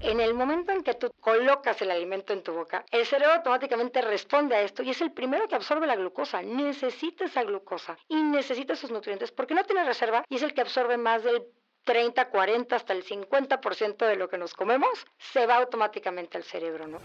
En el momento en que tú colocas el alimento en tu boca, el cerebro automáticamente responde a esto y es el primero que absorbe la glucosa. Necesita esa glucosa y necesita esos nutrientes porque no tiene reserva y es el que absorbe más del 30, 40, hasta el 50% de lo que nos comemos, se va automáticamente al cerebro, ¿no?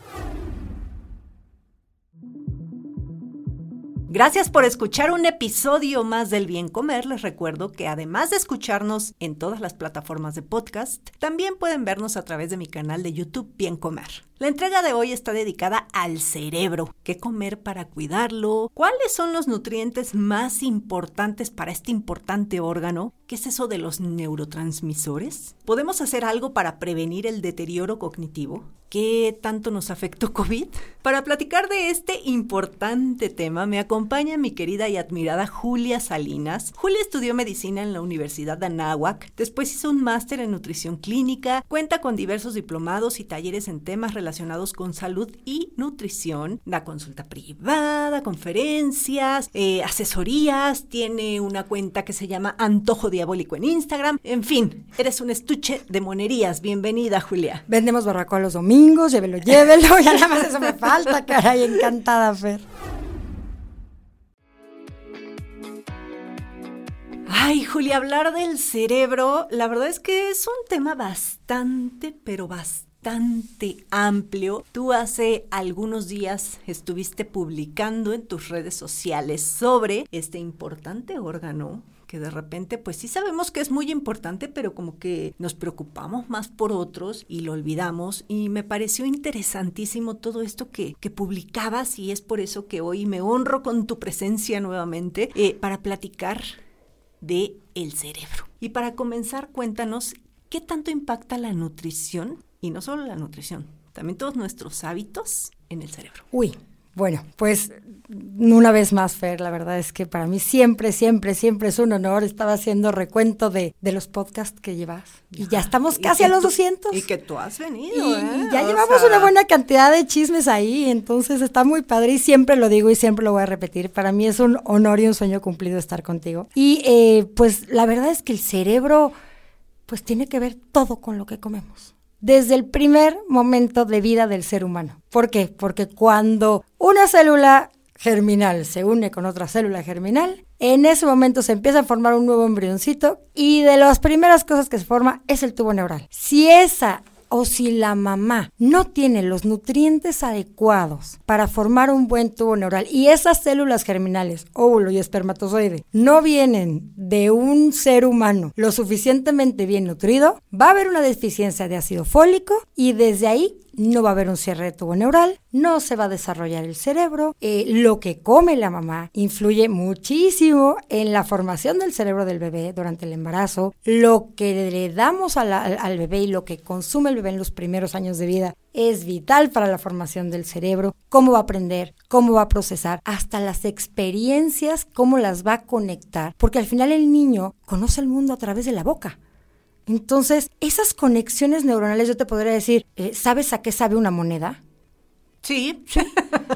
Gracias por escuchar un episodio más del Bien Comer. Les recuerdo que además de escucharnos en todas las plataformas de podcast, también pueden vernos a través de mi canal de YouTube Bien Comer. La entrega de hoy está dedicada al cerebro. ¿Qué comer para cuidarlo? ¿Cuáles son los nutrientes más importantes para este importante órgano? ¿Qué es eso de los neurotransmisores? ¿Podemos hacer algo para prevenir el deterioro cognitivo? ¿Qué tanto nos afectó COVID? Para platicar de este importante tema me acompaña mi querida y admirada Julia Salinas. Julia estudió medicina en la Universidad de Anáhuac, después hizo un máster en nutrición clínica, cuenta con diversos diplomados y talleres en temas relacionados con salud y nutrición, da consulta privada, conferencias, eh, asesorías, tiene una cuenta que se llama Antojo Diabólico en Instagram, en fin, eres un estuche de monerías. Bienvenida, Julia. Vendemos barbacoa los domingos, llévelo, llévelo, ya nada más eso me falta, caray, encantada, Fer. Ay, Julia, hablar del cerebro, la verdad es que es un tema bastante, pero bastante amplio. Tú hace algunos días estuviste publicando en tus redes sociales sobre este importante órgano que de repente pues sí sabemos que es muy importante, pero como que nos preocupamos más por otros y lo olvidamos y me pareció interesantísimo todo esto que, que publicabas y es por eso que hoy me honro con tu presencia nuevamente eh, para platicar de el cerebro. Y para comenzar, cuéntanos qué tanto impacta la nutrición y no solo la nutrición, también todos nuestros hábitos en el cerebro. Uy, bueno, pues una vez más, Fer, la verdad es que para mí siempre, siempre, siempre es un honor. Estaba haciendo recuento de, de los podcasts que llevas. Y ya estamos casi a los tú, 200. Y que tú has venido, Y ¿eh? ya llevamos sea, una buena cantidad de chismes ahí, entonces está muy padre y siempre lo digo y siempre lo voy a repetir. Para mí es un honor y un sueño cumplido estar contigo. Y eh, pues la verdad es que el cerebro pues tiene que ver todo con lo que comemos. Desde el primer momento de vida del ser humano. ¿Por qué? Porque cuando una célula germinal se une con otra célula germinal, en ese momento se empieza a formar un nuevo embrioncito y de las primeras cosas que se forma es el tubo neural. Si esa o si la mamá no tiene los nutrientes adecuados para formar un buen tubo neural y esas células germinales, óvulo y espermatozoide, no vienen de un ser humano lo suficientemente bien nutrido, va a haber una deficiencia de ácido fólico y desde ahí no va a haber un cierre de tubo neural, no se va a desarrollar el cerebro, eh, lo que come la mamá influye muchísimo en la formación del cerebro del bebé durante el embarazo, lo que le damos al bebé y lo que consume el bebé en los primeros años de vida es vital para la formación del cerebro, cómo va a aprender, cómo va a procesar, hasta las experiencias, cómo las va a conectar, porque al final el niño conoce el mundo a través de la boca. Entonces, esas conexiones neuronales, yo te podría decir, eh, ¿sabes a qué sabe una moneda? Sí,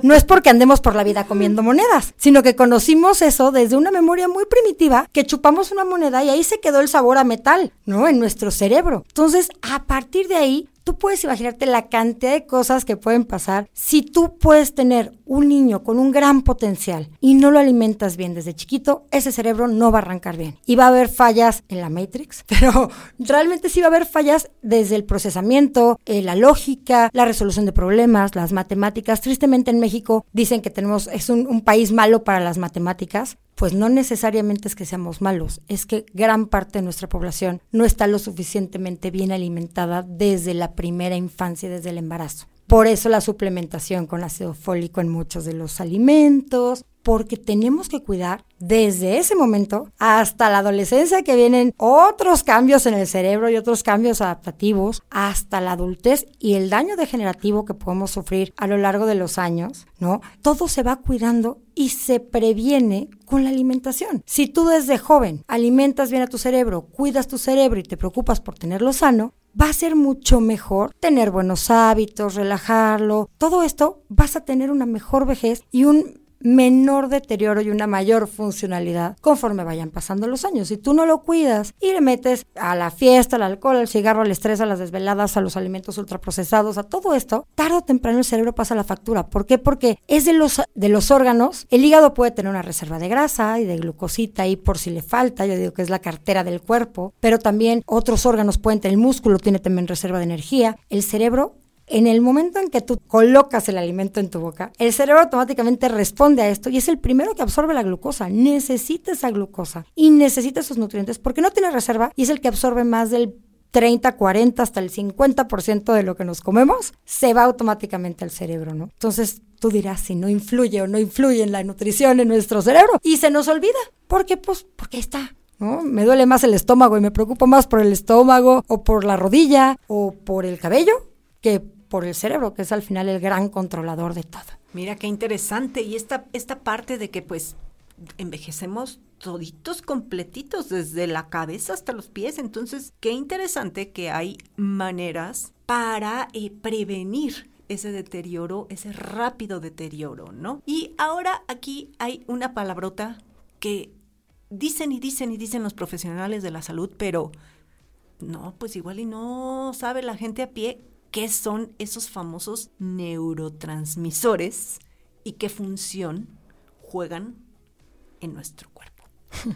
No es porque andemos por la vida comiendo monedas, sino que conocimos eso desde una memoria muy primitiva, que chupamos una moneda y ahí se quedó el sabor a metal, ¿no? En nuestro cerebro. Entonces, a partir de ahí, tú puedes imaginarte la cantidad de cosas que pueden pasar si tú puedes tener un niño con un gran potencial y no lo alimentas bien desde chiquito, ese cerebro no va a arrancar bien. Y va a haber fallas en la Matrix, pero realmente sí va a haber fallas desde el procesamiento, eh, la lógica, la resolución de problemas, las matemáticas. Tristemente en México dicen que tenemos, es un, un país malo para las matemáticas, pues no necesariamente es que seamos malos, es que gran parte de nuestra población no está lo suficientemente bien alimentada desde la primera infancia, desde el embarazo. Por eso la suplementación con ácido fólico en muchos de los alimentos, porque tenemos que cuidar desde ese momento hasta la adolescencia que vienen otros cambios en el cerebro y otros cambios adaptativos, hasta la adultez y el daño degenerativo que podemos sufrir a lo largo de los años, ¿no? Todo se va cuidando y se previene con la alimentación. Si tú desde joven alimentas bien a tu cerebro, cuidas tu cerebro y te preocupas por tenerlo sano, va a ser mucho mejor tener buenos hábitos, relajarlo. Todo esto vas a tener una mejor vejez y un menor deterioro y una mayor funcionalidad conforme vayan pasando los años. Si tú no lo cuidas y le metes a la fiesta, al alcohol, al cigarro, al estrés, a las desveladas, a los alimentos ultraprocesados, a todo esto, tarde o temprano el cerebro pasa la factura. ¿Por qué? Porque es de los, de los órganos, el hígado puede tener una reserva de grasa y de glucosita ahí por si le falta, yo digo que es la cartera del cuerpo, pero también otros órganos pueden tener, el músculo tiene también reserva de energía, el cerebro en el momento en que tú colocas el alimento en tu boca, el cerebro automáticamente responde a esto y es el primero que absorbe la glucosa. Necesita esa glucosa y necesita esos nutrientes porque no tiene reserva y es el que absorbe más del 30, 40, hasta el 50% de lo que nos comemos, se va automáticamente al cerebro, ¿no? Entonces tú dirás si no influye o no influye en la nutrición en nuestro cerebro y se nos olvida. ¿Por qué? Pues porque está ¿No? Me duele más el estómago y me preocupo más por el estómago o por la rodilla o por el cabello que por el cerebro, que es al final el gran controlador de todo. Mira qué interesante. Y esta, esta parte de que pues envejecemos toditos completitos, desde la cabeza hasta los pies. Entonces, qué interesante que hay maneras para eh, prevenir ese deterioro, ese rápido deterioro, ¿no? Y ahora aquí hay una palabrota que dicen y dicen y dicen los profesionales de la salud, pero no, pues igual y no sabe la gente a pie qué son esos famosos neurotransmisores y qué función juegan en nuestro cuerpo.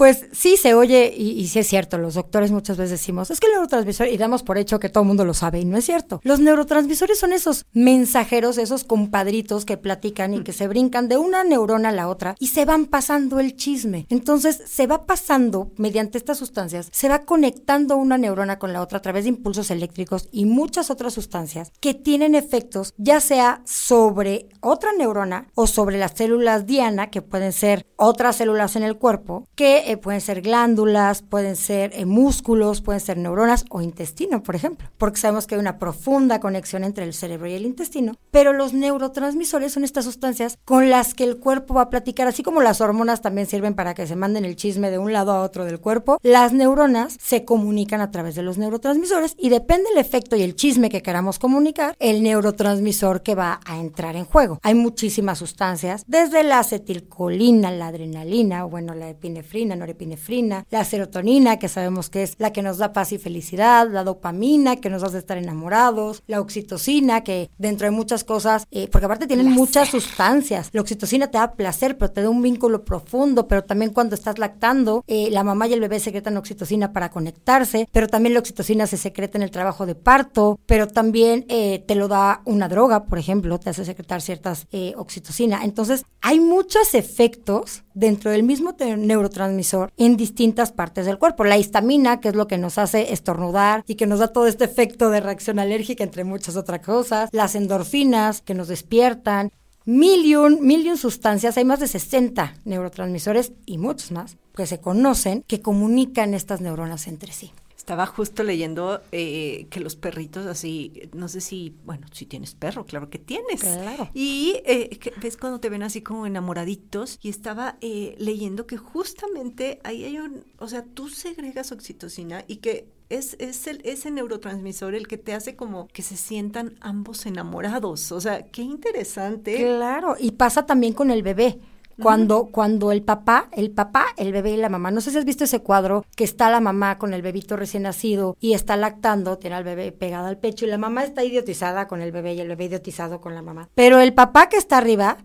Pues sí se oye y, sí es cierto, los doctores muchas veces decimos, es que el neurotransmisor, y damos por hecho que todo el mundo lo sabe, y no es cierto. Los neurotransmisores son esos mensajeros, esos compadritos que platican y que se brincan de una neurona a la otra y se van pasando el chisme. Entonces se va pasando mediante estas sustancias, se va conectando una neurona con la otra a través de impulsos eléctricos y muchas otras sustancias que tienen efectos ya sea sobre otra neurona o sobre las células diana, que pueden ser otras células en el cuerpo, que eh, pueden ser glándulas, pueden ser eh, músculos, pueden ser neuronas o intestino, por ejemplo, porque sabemos que hay una profunda conexión entre el cerebro y el intestino, pero los neurotransmisores son estas sustancias con las que el cuerpo va a platicar, así como las hormonas también sirven para que se manden el chisme de un lado a otro del cuerpo, las neuronas se comunican a través de los neurotransmisores y depende del efecto y el chisme que queramos comunicar, el neurotransmisor que va a entrar en juego. Hay muchísimas sustancias, desde la acetilcolina, la adrenalina, o bueno, la epinefrina, norepinefrina, la serotonina, que sabemos que es la que nos da paz y felicidad, la dopamina, que nos hace estar enamorados, la oxitocina, que dentro de muchas cosas, eh, porque aparte tienen muchas sustancias. La oxitocina te da placer, pero te da un vínculo profundo, pero también cuando estás lactando, eh, la mamá y el bebé secretan oxitocina para conectarse, pero también la oxitocina se secreta en el trabajo de parto, pero también eh, te lo da una droga, por ejemplo, te hace secretar ciertas oxitocina. Entonces, hay muchos efectos dentro del mismo neurotransmisor en distintas partes del cuerpo. La histamina, que es lo que nos hace estornudar y que nos da todo este efecto de reacción alérgica, entre muchas otras cosas. Las endorfinas, que nos despiertan. Mil y un, sustancias, hay más de 60 neurotransmisores y muchos más que se conocen que comunican estas neuronas entre sí. Estaba justo leyendo eh, que los perritos así, no sé si, bueno, si tienes perro, claro que tienes. Claro. Y eh, ves cuando te ven así como enamoraditos y estaba eh, leyendo que justamente ahí hay un, o sea, tú segregas oxitocina y que es, es el, ese neurotransmisor el que te hace como que se sientan ambos enamorados. O sea, qué interesante. Claro, y pasa también con el bebé. Cuando, cuando el papá, el papá, el bebé y la mamá, no sé si has visto ese cuadro que está la mamá con el bebito recién nacido y está lactando, tiene al bebé pegado al pecho y la mamá está idiotizada con el bebé y el bebé idiotizado con la mamá. Pero el papá que está arriba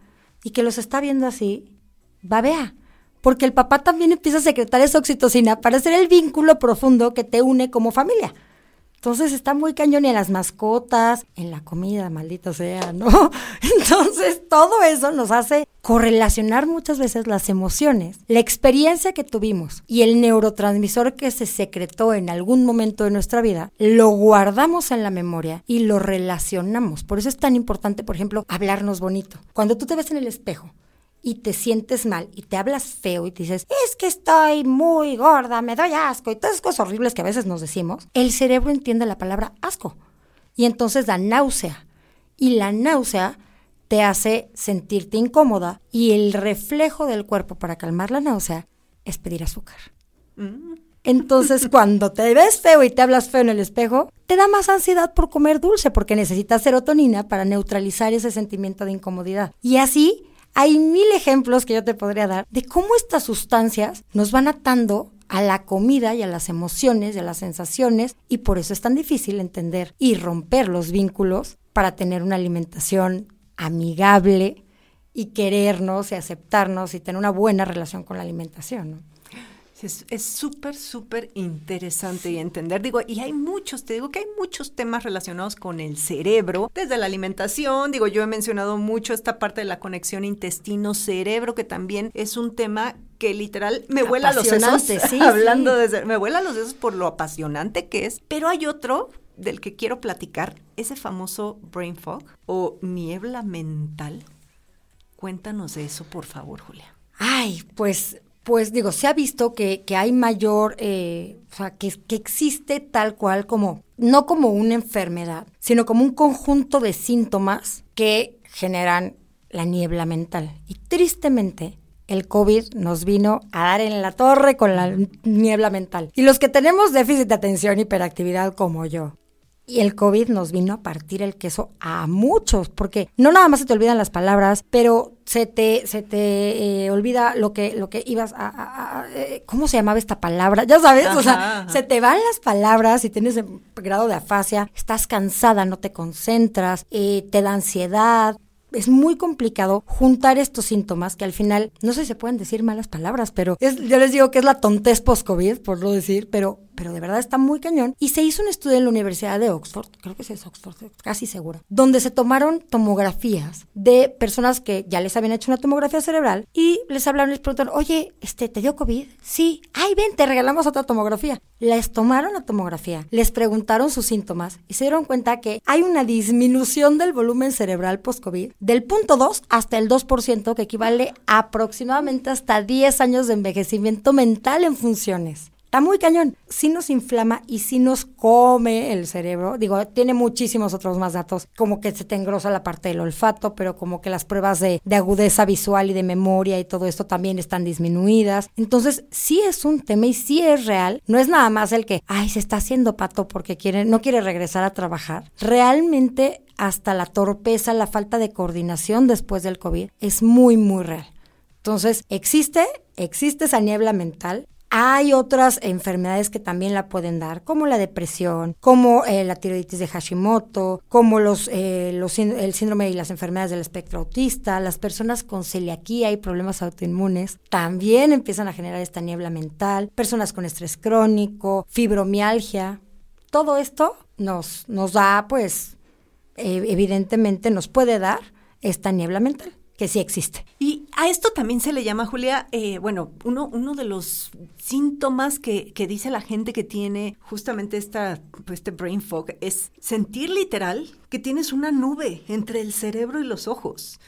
y que los está viendo así, babea porque el papá también empieza a secretar esa oxitocina para hacer el vínculo profundo que te une como familia. Entonces está muy cañón en las mascotas, en la comida, maldito sea, ¿no? Entonces todo eso nos hace correlacionar muchas veces las emociones, la experiencia que tuvimos y el neurotransmisor que se secretó en algún momento de nuestra vida, lo guardamos en la memoria y lo relacionamos. Por eso es tan importante, por ejemplo, hablarnos bonito. Cuando tú te ves en el espejo, y te sientes mal y te hablas feo y te dices, es que estoy muy gorda, me doy asco y todas esas cosas horribles que a veces nos decimos, el cerebro entiende la palabra asco y entonces da náusea. Y la náusea te hace sentirte incómoda y el reflejo del cuerpo para calmar la náusea es pedir azúcar. Entonces, cuando te ves feo y te hablas feo en el espejo, te da más ansiedad por comer dulce porque necesitas serotonina para neutralizar ese sentimiento de incomodidad. Y así hay mil ejemplos que yo te podría dar de cómo estas sustancias nos van atando a la comida y a las emociones y a las sensaciones y por eso es tan difícil entender y romper los vínculos para tener una alimentación amigable y querernos y aceptarnos y tener una buena relación con la alimentación. Es súper, súper interesante y entender. Digo, y hay muchos, te digo que hay muchos temas relacionados con el cerebro, desde la alimentación. Digo, yo he mencionado mucho esta parte de la conexión intestino-cerebro, que también es un tema que literal me vuela los sesos. Sí, hablando desde, me vuela los sesos por lo apasionante que es. Pero hay otro del que quiero platicar, ese famoso brain fog o niebla mental. Cuéntanos de eso, por favor, Julia. Ay, pues pues digo, se ha visto que, que hay mayor, eh, o sea, que, que existe tal cual como, no como una enfermedad, sino como un conjunto de síntomas que generan la niebla mental. Y tristemente, el COVID nos vino a dar en la torre con la niebla mental. Y los que tenemos déficit de atención, hiperactividad como yo, y el COVID nos vino a partir el queso a muchos, porque no nada más se te olvidan las palabras, pero se te, se te eh, olvida lo que, lo que ibas a, eh, ¿cómo se llamaba esta palabra? Ya sabes, o sea, se te van las palabras y tienes un grado de afasia, estás cansada, no te concentras, eh, te da ansiedad, es muy complicado juntar estos síntomas que al final, no sé si se pueden decir malas palabras, pero es, yo les digo que es la tontez post-COVID, por no decir, pero pero de verdad está muy cañón. Y se hizo un estudio en la Universidad de Oxford, creo que es Oxford, casi seguro, donde se tomaron tomografías de personas que ya les habían hecho una tomografía cerebral y les hablaron les preguntaron, oye, este, ¿te dio COVID? Sí. Ay, ven, te regalamos otra tomografía. Les tomaron la tomografía, les preguntaron sus síntomas y se dieron cuenta que hay una disminución del volumen cerebral post-COVID del punto 2 hasta el 2%, que equivale aproximadamente hasta 10 años de envejecimiento mental en funciones. Está muy cañón. Sí nos inflama y sí nos come el cerebro. Digo, tiene muchísimos otros más datos, como que se te engrosa la parte del olfato, pero como que las pruebas de, agudeza visual y de memoria y todo esto también están disminuidas. Entonces, sí es un tema y sí es real. No es nada más el que, ay, se está haciendo pato porque quiere, no quiere regresar a trabajar. Realmente hasta la torpeza, la falta de coordinación después del COVID es muy, muy real. Entonces, existe, existe esa niebla mental, hay otras enfermedades que también la pueden dar, como la depresión, como eh, la tiroiditis de Hashimoto, como los, eh, los, el síndrome y las enfermedades del espectro autista, las personas con celiaquía y problemas autoinmunes también empiezan a generar esta niebla mental, personas con estrés crónico, fibromialgia. Todo esto nos, nos da, pues, eh, evidentemente nos puede dar esta niebla mental que sí existe. Y a esto también se le llama, Julia, eh, bueno, uno, uno de los síntomas que, que, dice la gente que tiene justamente esta, pues, este brain fog es sentir literal que tienes una nube entre el cerebro y los ojos.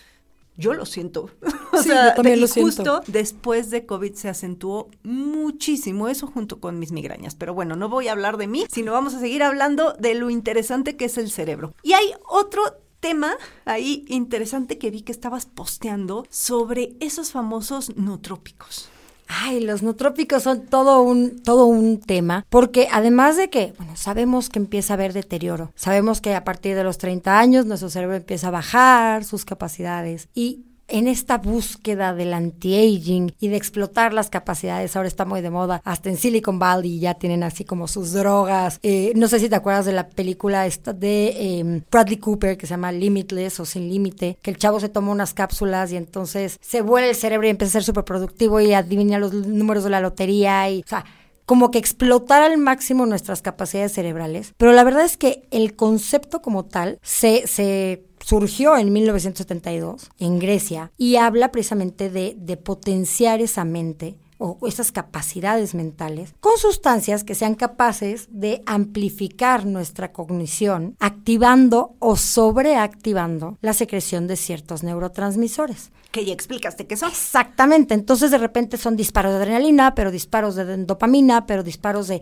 Yo lo siento. o sí, sea, yo también lo justo después de COVID se acentuó muchísimo eso junto con mis migrañas. Pero bueno, no voy a hablar de mí, sino vamos a seguir hablando de lo interesante que es el cerebro. Y hay otro tema ahí interesante que vi que estabas posteando sobre esos famosos nootrópicos. Ay, los nootrópicos son todo un, todo un tema, porque además de que, bueno, sabemos que empieza a haber deterioro, sabemos que a partir de los 30 años nuestro cerebro empieza a bajar sus capacidades y en esta búsqueda del anti-aging y de explotar las capacidades, ahora está muy de moda, hasta en Silicon Valley ya tienen así como sus drogas. Eh, no sé si te acuerdas de la película esta de em, Bradley Cooper que se llama Limitless o Sin Límite, que el chavo se toma unas cápsulas y entonces se vuelve el cerebro y empieza a ser súper productivo y adivina los números de la lotería y, o sea, como que explotar al máximo nuestras capacidades cerebrales, pero la verdad es que el concepto como tal se, se surgió en 1972 en Grecia y habla precisamente de, de potenciar esa mente o esas capacidades mentales con sustancias que sean capaces de amplificar nuestra cognición, activando o sobreactivando la secreción de ciertos neurotransmisores. Que ya explicaste que son. Exactamente, entonces de repente son disparos de adrenalina, pero disparos de dopamina, pero disparos de...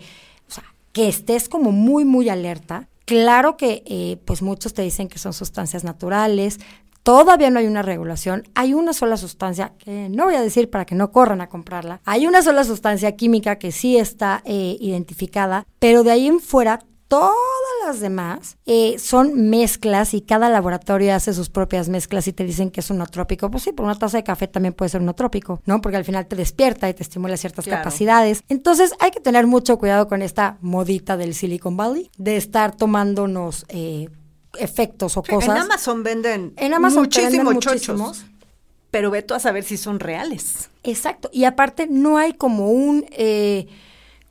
Que estés como muy, muy alerta. Claro que eh, pues muchos te dicen que son sustancias naturales, Todavía no hay una regulación. Hay una sola sustancia, que no voy a decir para que no corran a comprarla. Hay una sola sustancia química que sí está eh, identificada, pero de ahí en fuera todas las demás eh, son mezclas y cada laboratorio hace sus propias mezclas y te dicen que es un trópico. Pues sí, por una taza de café también puede ser un trópico, ¿no? Porque al final te despierta y te estimula ciertas capacidades. Entonces hay que tener mucho cuidado con esta modita del Silicon Valley, de estar tomándonos... Eh, efectos o cosas. En Amazon venden en Amazon muchísimos muchísimos. Pero ve tú a saber si son reales. Exacto. Y aparte no hay como un... Eh,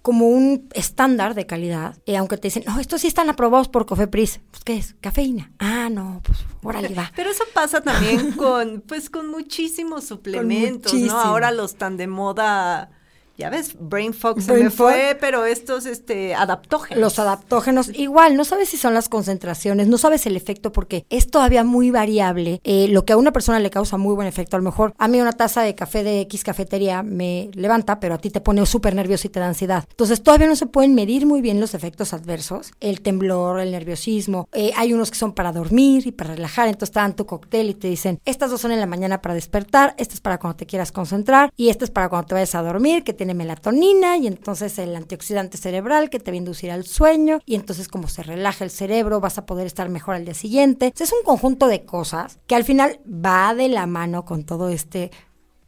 como un estándar de calidad, y aunque te dicen, no, estos sí están aprobados por Cofepris. Pues, ¿qué es? Cafeína. Ah, no, pues, órale, va. Pero eso pasa también con, pues, con muchísimos suplementos, ¿no? Ahora los tan de moda ya ves, Brain Fog se me fue, pero estos este, adaptógenos. Los adaptógenos, igual, no sabes si son las concentraciones, no sabes el efecto porque es todavía muy variable. Eh, lo que a una persona le causa muy buen efecto, a lo mejor a mí una taza de café de X cafetería me levanta, pero a ti te pone súper nervioso y te da ansiedad. Entonces todavía no se pueden medir muy bien los efectos adversos, el temblor, el nerviosismo. Eh, hay unos que son para dormir y para relajar, entonces te dan tu cóctel y te dicen, estas dos son en la mañana para despertar, este es para cuando te quieras concentrar y este es para cuando te vayas a dormir, que te tiene melatonina y entonces el antioxidante cerebral que te va a inducir al sueño y entonces como se relaja el cerebro vas a poder estar mejor al día siguiente. es un conjunto de cosas que al final va de la mano con todo este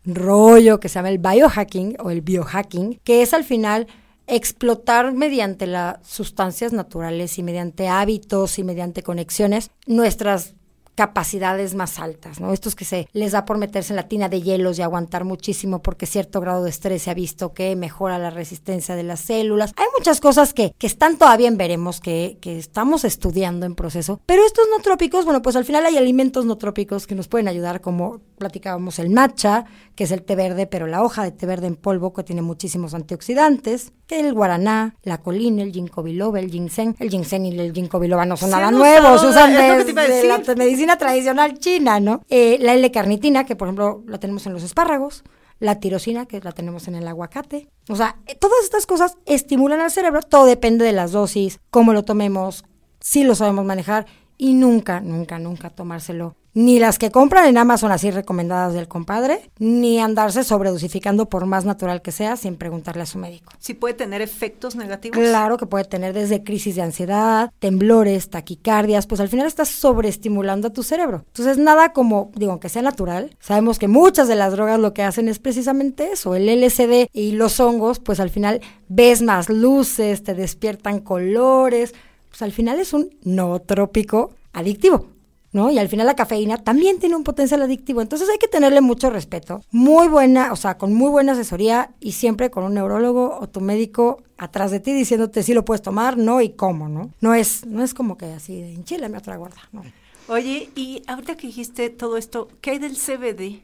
rollo que se llama el biohacking o el biohacking, que es al final explotar mediante las sustancias naturales y mediante hábitos y mediante conexiones nuestras capacidades más altas, ¿no? Estos que se les da por meterse en la tina de hielos y aguantar muchísimo porque cierto grado de estrés se ha visto que mejora la resistencia de las células. Hay muchas cosas que, que están todavía en veremos, que, que estamos estudiando en proceso, pero estos no trópicos, bueno, pues al final hay alimentos no trópicos que nos pueden ayudar, como platicábamos el matcha, que es el té verde, pero la hoja de té verde en polvo que tiene muchísimos antioxidantes, que el guaraná, la colina, el ginkgo biloba, el ginseng, el ginseng y el ginkgo biloba no son nada nuevos, usan de, la medicina tradicional china, ¿no? Eh, la L-carnitina, que por ejemplo la tenemos en los espárragos, la tirosina, que la tenemos en el aguacate. O sea, eh, todas estas cosas estimulan al cerebro, todo depende de las dosis, cómo lo tomemos, si lo sabemos manejar y nunca, nunca, nunca tomárselo ni las que compran en Amazon así recomendadas del compadre, ni andarse sobredosificando por más natural que sea sin preguntarle a su médico. ¿Sí puede tener efectos negativos? Claro que puede tener desde crisis de ansiedad, temblores, taquicardias, pues al final estás sobreestimulando a tu cerebro. Entonces nada como, digo, aunque sea natural, sabemos que muchas de las drogas lo que hacen es precisamente eso, el LSD y los hongos, pues al final ves más luces, te despiertan colores, pues al final es un nootrópico adictivo. ¿No? Y al final la cafeína también tiene un potencial adictivo, entonces hay que tenerle mucho respeto. Muy buena, o sea, con muy buena asesoría y siempre con un neurólogo o tu médico atrás de ti diciéndote si lo puedes tomar, no y cómo, ¿no? No es no es como que así de enchilame otra gorda, ¿no? Oye, y ahorita que dijiste todo esto, ¿qué hay del CBD?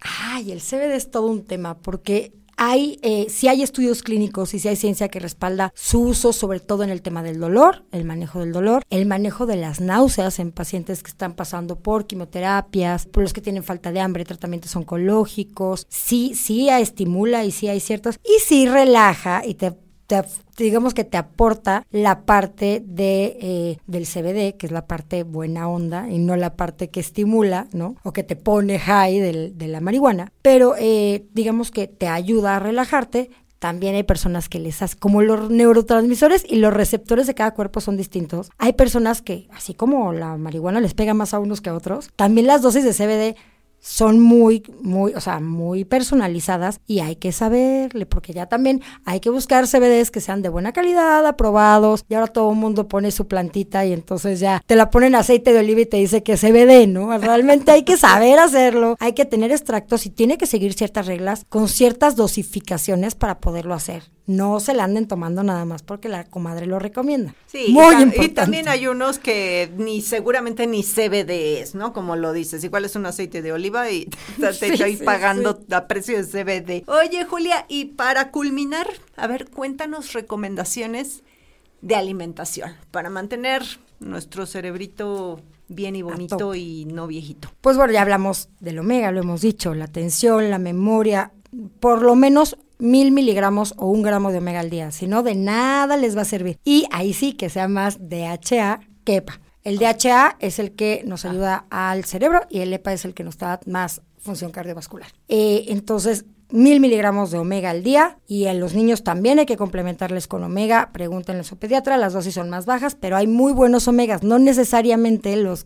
Ay, el CBD es todo un tema porque hay, eh, si hay estudios clínicos y si hay ciencia que respalda su uso, sobre todo en el tema del dolor, el manejo del dolor, el manejo de las náuseas en pacientes que están pasando por quimioterapias, por los que tienen falta de hambre, tratamientos oncológicos, sí, sí estimula y sí hay ciertos, y sí relaja y te digamos que te aporta la parte de, eh, del CBD, que es la parte buena onda y no la parte que estimula, ¿no? O que te pone high de la marihuana. Pero eh, digamos que te ayuda a relajarte. También hay personas que les hacen, como los neurotransmisores y los receptores de cada cuerpo son distintos. Hay personas que, así como la marihuana les pega más a unos que a otros, también las dosis de CBD son muy, muy, o sea, muy personalizadas y hay que saberle, porque ya también hay que buscar CBDs que sean de buena calidad, aprobados, y ahora todo el mundo pone su plantita y entonces ya te la ponen aceite de oliva y te dice que es CBD, ¿no? Realmente hay que saber hacerlo, hay que tener extractos y tiene que seguir ciertas reglas con ciertas dosificaciones para poderlo hacer. No se la anden tomando nada más porque la comadre lo recomienda. Sí, muy y, ta- importante. y también hay unos que ni seguramente ni CBD es, ¿no? Como lo dices, igual es un aceite de oliva y te Sí, estoy sí, pagando a precio de CBD. Oye, Julia, y para culminar, a ver, cuéntanos recomendaciones de alimentación para mantener nuestro cerebrito bien y bonito y no viejito. Pues bueno, ya hablamos del omega, lo hemos dicho, la atención, la memoria, por lo menos mil miligramos o un gramo de omega al día, si no, de nada les va a servir. Y ahí sí que sea más DHA que EPA. El DHA es el que nos ayuda al cerebro y el EPA es el que nos da más función cardiovascular. Eh, entonces, mil miligramos de omega al día y en los niños también hay que complementarles con omega. Pregúntenle a su pediatra, las dosis son más bajas, pero hay muy buenos omegas, no necesariamente los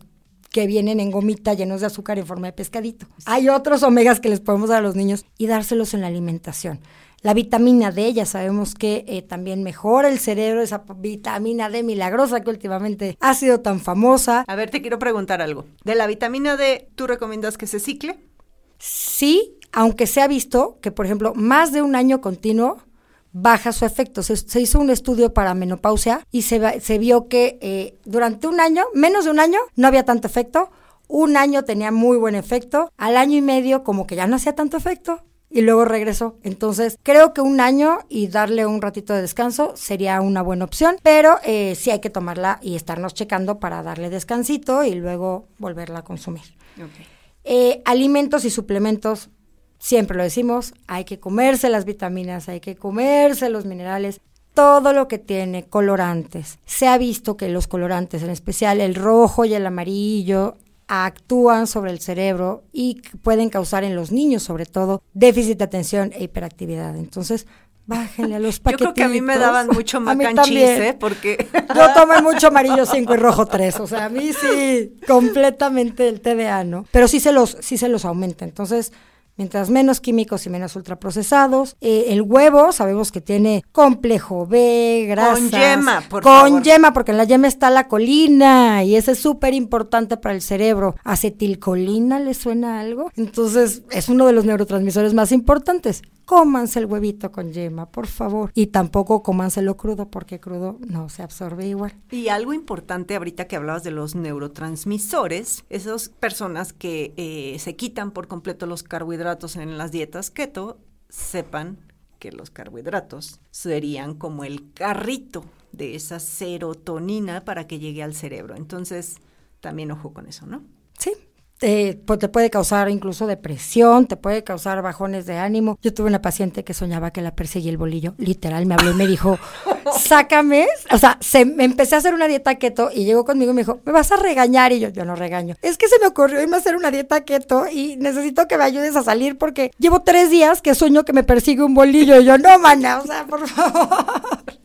que vienen en gomita llenos de azúcar en forma de pescadito. Hay otros omegas que les podemos dar a los niños y dárselos en la alimentación. La vitamina D, ya sabemos que eh, también mejora el cerebro, esa vitamina D milagrosa que últimamente ha sido tan famosa. A ver, te quiero preguntar algo. De la vitamina D, ¿tú recomiendas que se cicle? Sí, aunque se ha visto que, por ejemplo, más de un año continuo baja su efecto. Se, se hizo un estudio para menopausia y se, se vio que eh, durante un año, menos de un año, no había tanto efecto. Un año tenía muy buen efecto. Al año y medio, como que ya no hacía tanto efecto. Y luego regresó. Entonces, creo que un año y darle un ratito de descanso sería una buena opción. Pero eh, sí hay que tomarla y estarnos checando para darle descansito y luego volverla a consumir. Eh, alimentos y suplementos, siempre lo decimos, hay que comerse las vitaminas, hay que comerse los minerales, todo lo que tiene colorantes. Se ha visto que los colorantes, en especial el rojo y el amarillo, actúan sobre el cerebro y pueden causar en los niños, sobre todo, déficit de atención e hiperactividad. Entonces, bájenle a los Yo paquetitos. creo que a mí me daban mucho mac and cheese, ¿eh? Porque... Yo tomé mucho amarillo 5 y rojo 3, o sea, a mí sí, completamente el TDA, ¿no? Pero sí se los, sí se los aumenta, entonces, mientras menos químicos y menos ultraprocesados, eh, el huevo sabemos que tiene complejo B, grasas. yema, por Con favor. yema, porque en la yema está la colina y ese es súper importante para el cerebro. ¿Acetilcolina le suena algo? Entonces, es uno de los neurotransmisores más importantes. Cómanse el huevito con yema, por favor. Y tampoco cómanselo crudo, porque crudo no se absorbe igual. Y algo importante ahorita que hablabas de los neurotransmisores, esas personas que eh, se quitan por completo los carbohidratos en las dietas keto, sepan que los carbohidratos serían como el carrito de esa serotonina para que llegue al cerebro. Entonces, también ojo con eso, ¿no? Sí. Eh, pues te puede causar incluso depresión, te puede causar bajones de ánimo. Yo tuve una paciente que soñaba que la perseguía el bolillo. Literal, me habló y me dijo, sácame. O sea, se, me empecé a hacer una dieta keto y llegó conmigo y me dijo, me vas a regañar. Y yo, yo no regaño. Es que se me ocurrió irme a hacer una dieta keto y necesito que me ayudes a salir porque llevo tres días que sueño que me persigue un bolillo. Y yo, no, mana, o sea, por favor.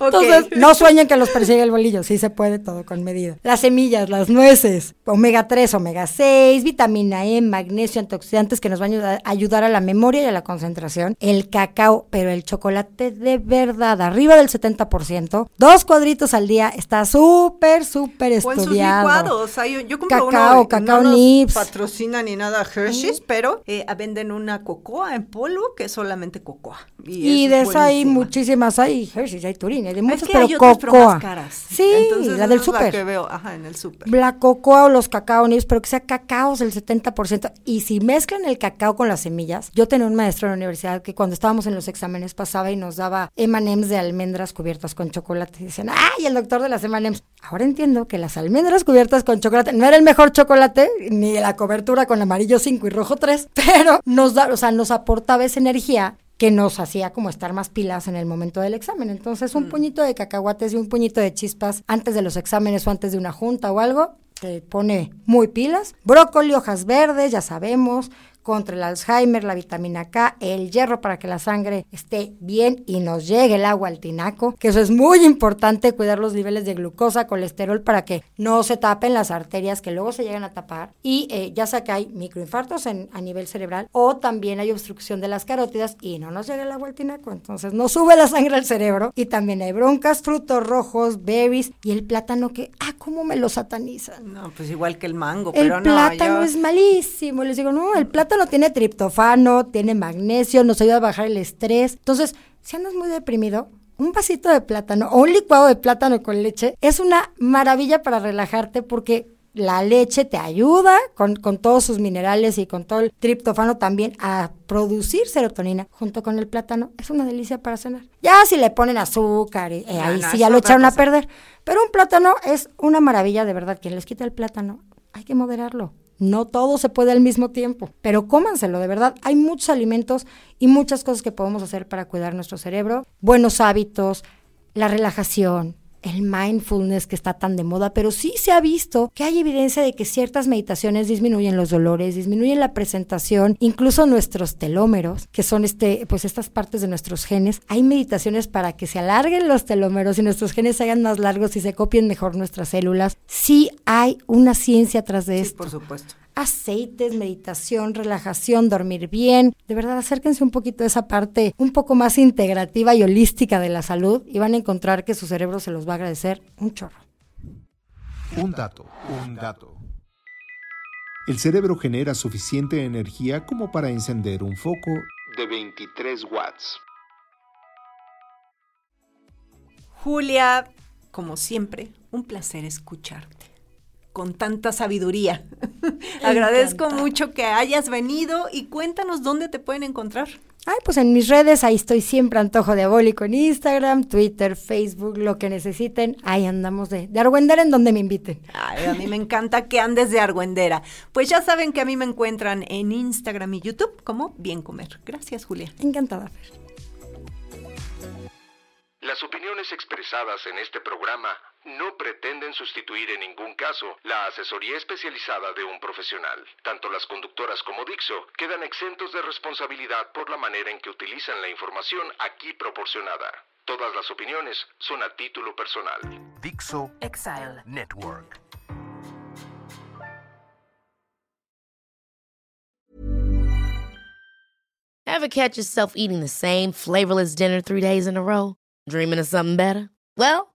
Entonces, no sueñen que los persigue el bolillo, sí se puede todo con medida. Las semillas, las nueces, omega 3, omega 6, vitamina E, magnesio, antioxidantes que nos van a ayudar, a la memoria y a la concentración. El cacao, pero el chocolate de verdad, arriba del 70%. Dos cuadritos al día, está súper, súper O en sus estudiado. licuados. Hay- yo compro Cacao, uno, cacao no nos nips. patrocina ni nada Hershey's, pero eh, venden una cocoa en polvo que es solamente cocoa. Y, es de eso hay muchísimas, hay Hershey's, hay Turín, hay de muchas, es que pero hay otras, pero cocoa. más caras. Sí, Entonces, la del súper. que veo, ajá, en el súper. La cocoa o los cacao nips, pero que sea cacaos el 70%. Y si mezclan el cacao con las semillas, yo tenía un maestro en la universidad que cuando estábamos en los exámenes pasaba y nos daba M&M's de almendras cubiertas con chocolate. Y decían, ¡ay, el doctor de las M&M's! Ahora entiendo que las almendras cubiertas con chocolate no era el mejor chocolate, ni la cobertura con amarillo 5 y rojo 3, pero nos da, o sea, nos aportaba esa energía que nos hacía como estar más pilas en el momento del examen. Entonces, un puñito de cacahuates y un puñito de chispas antes de los exámenes o antes de una junta o algo, te pone muy pilas. Brócoli, hojas verdes, ya sabemos, contra el Alzheimer, la vitamina K, el hierro para que la sangre esté bien y nos llegue el agua al tinaco, que eso es muy importante, cuidar los niveles de glucosa, colesterol para que no se tapen las arterias que luego se llegan a tapar y eh, ya sea que hay microinfartos en, a nivel cerebral o también hay obstrucción de las carótidas y no nos llega el agua al tinaco, entonces no sube la sangre al cerebro y también hay broncas, frutos rojos, berries y el plátano que, ah, cómo me lo satanizan. No, pues igual que el mango, El pero no. plátano yo- es malísimo. Les digo, no, el plátano tiene triptofano, tiene magnesio, nos ayuda a bajar el estrés. Entonces, si andas muy deprimido, un vasito de plátano o un licuado de plátano con leche es una maravilla para relajarte porque la leche te ayuda con, con todos sus minerales y con todo el triptofano también a producir serotonina junto con el plátano. Es una delicia para cenar. Ya si le ponen azúcar, eh, No, ahí no, sí ya lo echaron a perder. Pero un plátano es una maravilla de verdad. Quien les quita el plátano, hay que moderarlo. No todo se puede al mismo tiempo, pero cómanselo, de verdad. Hay muchos alimentos y muchas cosas que podemos hacer para cuidar nuestro cerebro. Buenos hábitos, la relajación, el mindfulness que está tan de moda, pero sí se ha visto que hay evidencia de que ciertas meditaciones disminuyen los dolores, disminuyen la presentación, incluso nuestros telómeros, que son este, pues estas partes de nuestros genes. Hay meditaciones para que se alarguen los telómeros y nuestros genes se hagan más largos y se copien mejor nuestras células. Sí hay una ciencia atrás de Sí, esto por supuesto. Aceites, meditación, relajación, dormir bien. De verdad, acérquense un poquito a esa parte un poco más integrativa y holística de la salud y van a encontrar que su cerebro se los va a agradecer un chorro. Un dato, un dato. El cerebro genera suficiente energía como para encender un foco de 23 watts. Julia, como siempre, un placer escucharte. Con tanta sabiduría. Agradezco mucho que hayas venido y cuéntanos dónde te pueden encontrar. Ay, pues en mis redes, ahí estoy siempre antojo diabólico en Instagram, Twitter, Facebook, lo que necesiten. Ahí andamos de, de argüender en donde me inviten. Ay, a mí me encanta que andes de argüendera. Pues ya saben que a mí me encuentran en Instagram y YouTube como Bien Comer. Gracias, Julia. Encantada, Fer. Las opiniones expresadas en este programa no pretenden sustituir en ningún caso la asesoría especializada de un profesional. Tanto las conductoras como Dixo quedan exentos de responsabilidad por la manera en que utilizan la información aquí proporcionada. Todas las opiniones son a título personal. Dixo Exile Network. Ever catch yourself eating the same flavorless dinner three days in a row? Dreaming of something better? Well,